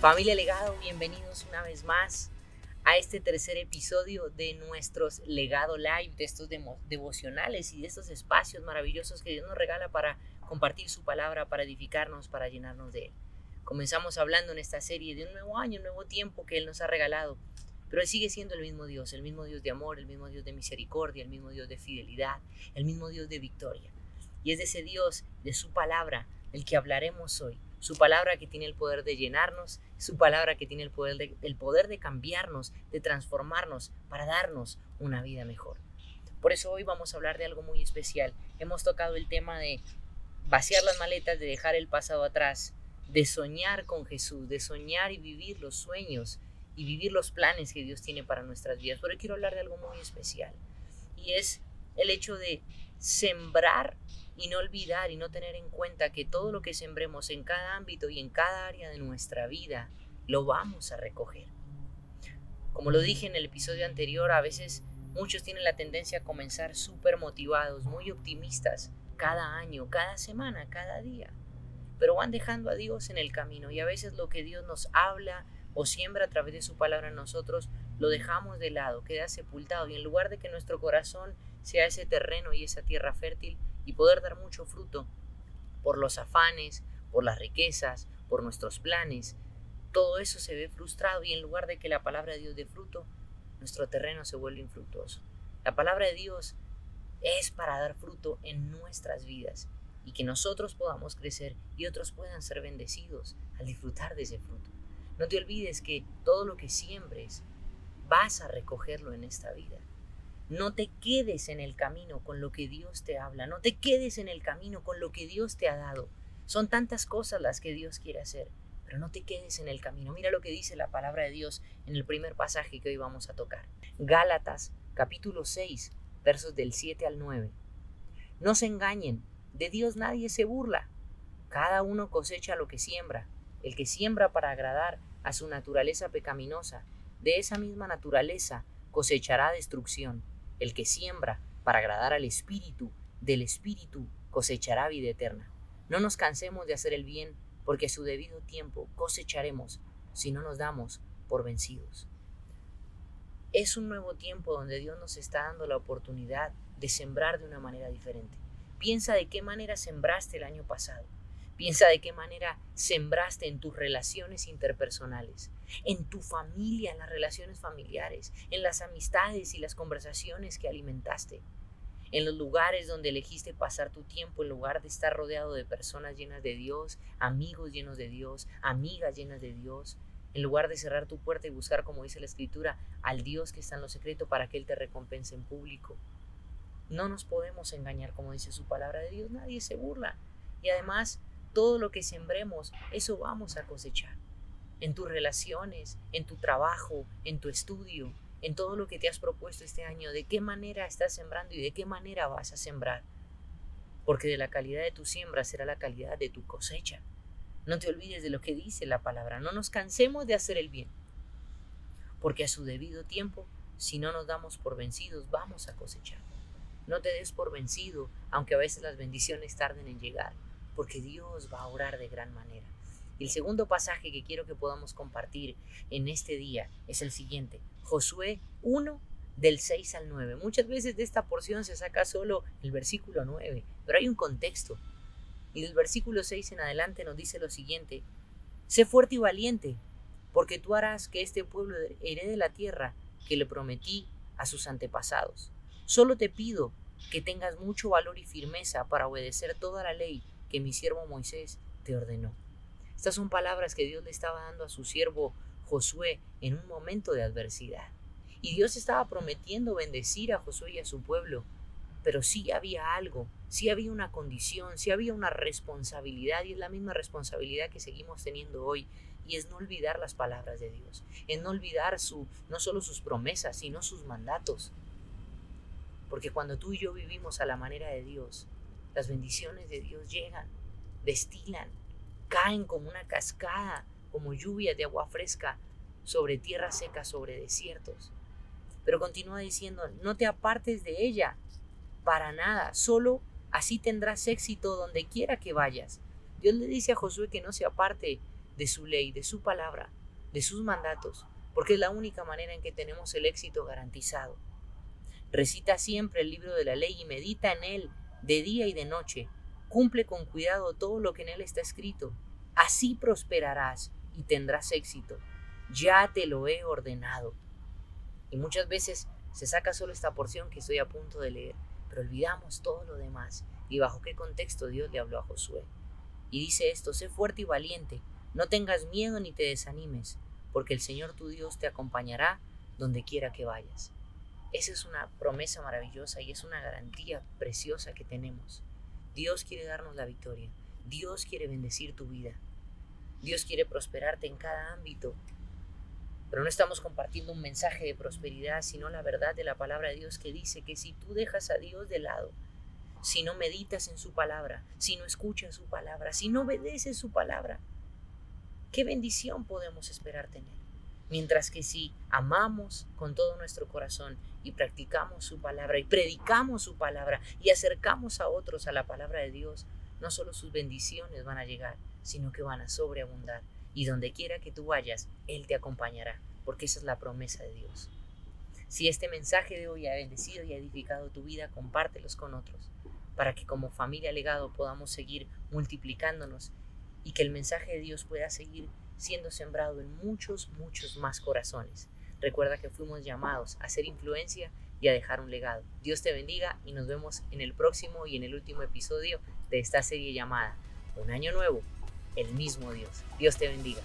Familia Legado, bienvenidos una vez más a este tercer episodio de nuestros Legado Live, de estos devocionales y de estos espacios maravillosos que Dios nos regala para compartir su palabra, para edificarnos, para llenarnos de Él. Comenzamos hablando en esta serie de un nuevo año, un nuevo tiempo que Él nos ha regalado, pero Él sigue siendo el mismo Dios, el mismo Dios de amor, el mismo Dios de misericordia, el mismo Dios de fidelidad, el mismo Dios de victoria. Y es de ese Dios, de su palabra, el que hablaremos hoy su palabra que tiene el poder de llenarnos, su palabra que tiene el poder de, poder de cambiarnos, de transformarnos, para darnos una vida mejor. Por eso hoy vamos a hablar de algo muy especial. Hemos tocado el tema de vaciar las maletas, de dejar el pasado atrás, de soñar con Jesús, de soñar y vivir los sueños y vivir los planes que Dios tiene para nuestras vidas. Pero hoy quiero hablar de algo muy especial y es el hecho de sembrar y no olvidar y no tener en cuenta que todo lo que sembremos en cada ámbito y en cada área de nuestra vida lo vamos a recoger. Como lo dije en el episodio anterior, a veces muchos tienen la tendencia a comenzar súper motivados, muy optimistas, cada año, cada semana, cada día. Pero van dejando a Dios en el camino y a veces lo que Dios nos habla o siembra a través de su palabra en nosotros, lo dejamos de lado, queda sepultado y en lugar de que nuestro corazón sea ese terreno y esa tierra fértil, y poder dar mucho fruto por los afanes, por las riquezas, por nuestros planes. Todo eso se ve frustrado y en lugar de que la palabra de Dios dé fruto, nuestro terreno se vuelve infructuoso. La palabra de Dios es para dar fruto en nuestras vidas y que nosotros podamos crecer y otros puedan ser bendecidos al disfrutar de ese fruto. No te olvides que todo lo que siembres vas a recogerlo en esta vida. No te quedes en el camino con lo que Dios te habla, no te quedes en el camino con lo que Dios te ha dado. Son tantas cosas las que Dios quiere hacer, pero no te quedes en el camino. Mira lo que dice la palabra de Dios en el primer pasaje que hoy vamos a tocar. Gálatas capítulo 6, versos del 7 al 9. No se engañen, de Dios nadie se burla. Cada uno cosecha lo que siembra. El que siembra para agradar a su naturaleza pecaminosa, de esa misma naturaleza cosechará destrucción el que siembra para agradar al Espíritu, del Espíritu cosechará vida eterna. No nos cansemos de hacer el bien, porque a su debido tiempo cosecharemos si no nos damos por vencidos. Es un nuevo tiempo donde Dios nos está dando la oportunidad de sembrar de una manera diferente. Piensa de qué manera sembraste el año pasado. Piensa de qué manera sembraste en tus relaciones interpersonales, en tu familia, en las relaciones familiares, en las amistades y las conversaciones que alimentaste, en los lugares donde elegiste pasar tu tiempo en lugar de estar rodeado de personas llenas de Dios, amigos llenos de Dios, amigas llenas de Dios, en lugar de cerrar tu puerta y buscar, como dice la Escritura, al Dios que está en lo secreto para que Él te recompense en público. No nos podemos engañar, como dice su palabra de Dios, nadie se burla. Y además, todo lo que sembremos, eso vamos a cosechar. En tus relaciones, en tu trabajo, en tu estudio, en todo lo que te has propuesto este año, de qué manera estás sembrando y de qué manera vas a sembrar. Porque de la calidad de tu siembra será la calidad de tu cosecha. No te olvides de lo que dice la palabra. No nos cansemos de hacer el bien. Porque a su debido tiempo, si no nos damos por vencidos, vamos a cosechar. No te des por vencido, aunque a veces las bendiciones tarden en llegar porque Dios va a orar de gran manera. el segundo pasaje que quiero que podamos compartir en este día es el siguiente, Josué 1 del 6 al 9. Muchas veces de esta porción se saca solo el versículo 9, pero hay un contexto. Y del versículo 6 en adelante nos dice lo siguiente, sé fuerte y valiente, porque tú harás que este pueblo herede la tierra que le prometí a sus antepasados. Solo te pido que tengas mucho valor y firmeza para obedecer toda la ley que mi siervo Moisés te ordenó. Estas son palabras que Dios le estaba dando a su siervo Josué en un momento de adversidad. Y Dios estaba prometiendo bendecir a Josué y a su pueblo, pero sí había algo, sí había una condición, sí había una responsabilidad y es la misma responsabilidad que seguimos teniendo hoy y es no olvidar las palabras de Dios, es no olvidar su no solo sus promesas, sino sus mandatos. Porque cuando tú y yo vivimos a la manera de Dios, las bendiciones de Dios llegan, destilan, caen como una cascada, como lluvia de agua fresca sobre tierra seca, sobre desiertos. Pero continúa diciendo, no te apartes de ella, para nada, solo así tendrás éxito donde quiera que vayas. Dios le dice a Josué que no se aparte de su ley, de su palabra, de sus mandatos, porque es la única manera en que tenemos el éxito garantizado. Recita siempre el libro de la ley y medita en él de día y de noche. Cumple con cuidado todo lo que en él está escrito. Así prosperarás y tendrás éxito. Ya te lo he ordenado. Y muchas veces se saca solo esta porción que estoy a punto de leer, pero olvidamos todo lo demás y bajo qué contexto Dios le habló a Josué. Y dice esto, sé fuerte y valiente, no tengas miedo ni te desanimes, porque el Señor tu Dios te acompañará donde quiera que vayas. Esa es una promesa maravillosa y es una garantía preciosa que tenemos. Dios quiere darnos la victoria. Dios quiere bendecir tu vida. Dios quiere prosperarte en cada ámbito. Pero no estamos compartiendo un mensaje de prosperidad, sino la verdad de la palabra de Dios que dice que si tú dejas a Dios de lado, si no meditas en su palabra, si no escuchas su palabra, si no obedeces su palabra, ¿qué bendición podemos esperar tener? Mientras que si amamos con todo nuestro corazón y practicamos su palabra y predicamos su palabra y acercamos a otros a la palabra de Dios, no solo sus bendiciones van a llegar, sino que van a sobreabundar. Y donde quiera que tú vayas, Él te acompañará, porque esa es la promesa de Dios. Si este mensaje de hoy ha bendecido y ha edificado tu vida, compártelos con otros, para que como familia legado podamos seguir multiplicándonos y que el mensaje de Dios pueda seguir siendo sembrado en muchos, muchos más corazones. Recuerda que fuimos llamados a hacer influencia y a dejar un legado. Dios te bendiga y nos vemos en el próximo y en el último episodio de esta serie llamada Un año nuevo, el mismo Dios. Dios te bendiga.